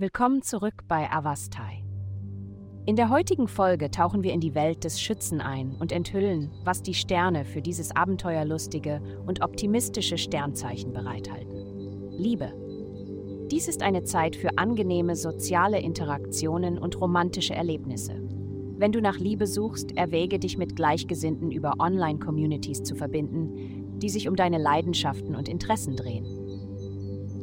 Willkommen zurück bei Avastai. In der heutigen Folge tauchen wir in die Welt des Schützen ein und enthüllen, was die Sterne für dieses abenteuerlustige und optimistische Sternzeichen bereithalten. Liebe. Dies ist eine Zeit für angenehme soziale Interaktionen und romantische Erlebnisse. Wenn du nach Liebe suchst, erwäge dich mit Gleichgesinnten über Online-Communities zu verbinden, die sich um deine Leidenschaften und Interessen drehen.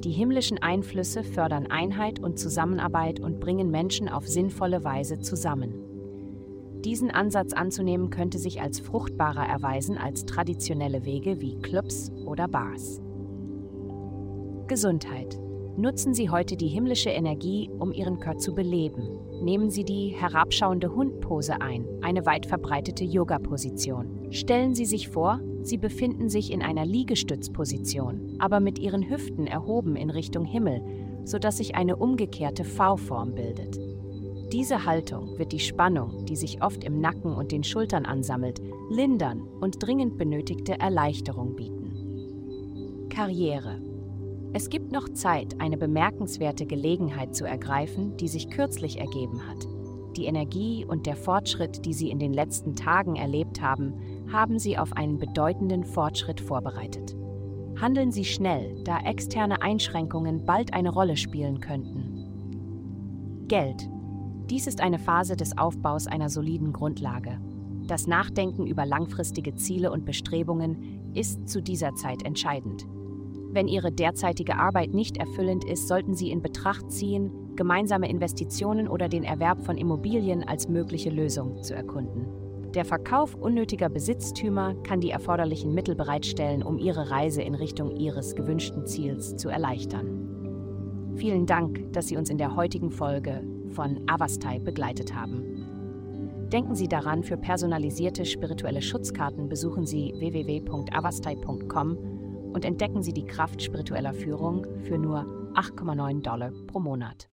Die himmlischen Einflüsse fördern Einheit und Zusammenarbeit und bringen Menschen auf sinnvolle Weise zusammen. Diesen Ansatz anzunehmen könnte sich als fruchtbarer erweisen als traditionelle Wege wie Clubs oder Bars. Gesundheit. Nutzen Sie heute die himmlische Energie, um Ihren Körper zu beleben. Nehmen Sie die herabschauende Hundpose ein, eine weit verbreitete Yoga-Position. Stellen Sie sich vor, Sie befinden sich in einer Liegestützposition, aber mit Ihren Hüften erhoben in Richtung Himmel, sodass sich eine umgekehrte V-Form bildet. Diese Haltung wird die Spannung, die sich oft im Nacken und den Schultern ansammelt, lindern und dringend benötigte Erleichterung bieten. Karriere es gibt noch Zeit, eine bemerkenswerte Gelegenheit zu ergreifen, die sich kürzlich ergeben hat. Die Energie und der Fortschritt, die Sie in den letzten Tagen erlebt haben, haben Sie auf einen bedeutenden Fortschritt vorbereitet. Handeln Sie schnell, da externe Einschränkungen bald eine Rolle spielen könnten. Geld. Dies ist eine Phase des Aufbaus einer soliden Grundlage. Das Nachdenken über langfristige Ziele und Bestrebungen ist zu dieser Zeit entscheidend. Wenn Ihre derzeitige Arbeit nicht erfüllend ist, sollten Sie in Betracht ziehen, gemeinsame Investitionen oder den Erwerb von Immobilien als mögliche Lösung zu erkunden. Der Verkauf unnötiger Besitztümer kann die erforderlichen Mittel bereitstellen, um Ihre Reise in Richtung Ihres gewünschten Ziels zu erleichtern. Vielen Dank, dass Sie uns in der heutigen Folge von Avastai begleitet haben. Denken Sie daran, für personalisierte spirituelle Schutzkarten besuchen Sie www.avastai.com und entdecken Sie die Kraft spiritueller Führung für nur 8,9 Dollar pro Monat.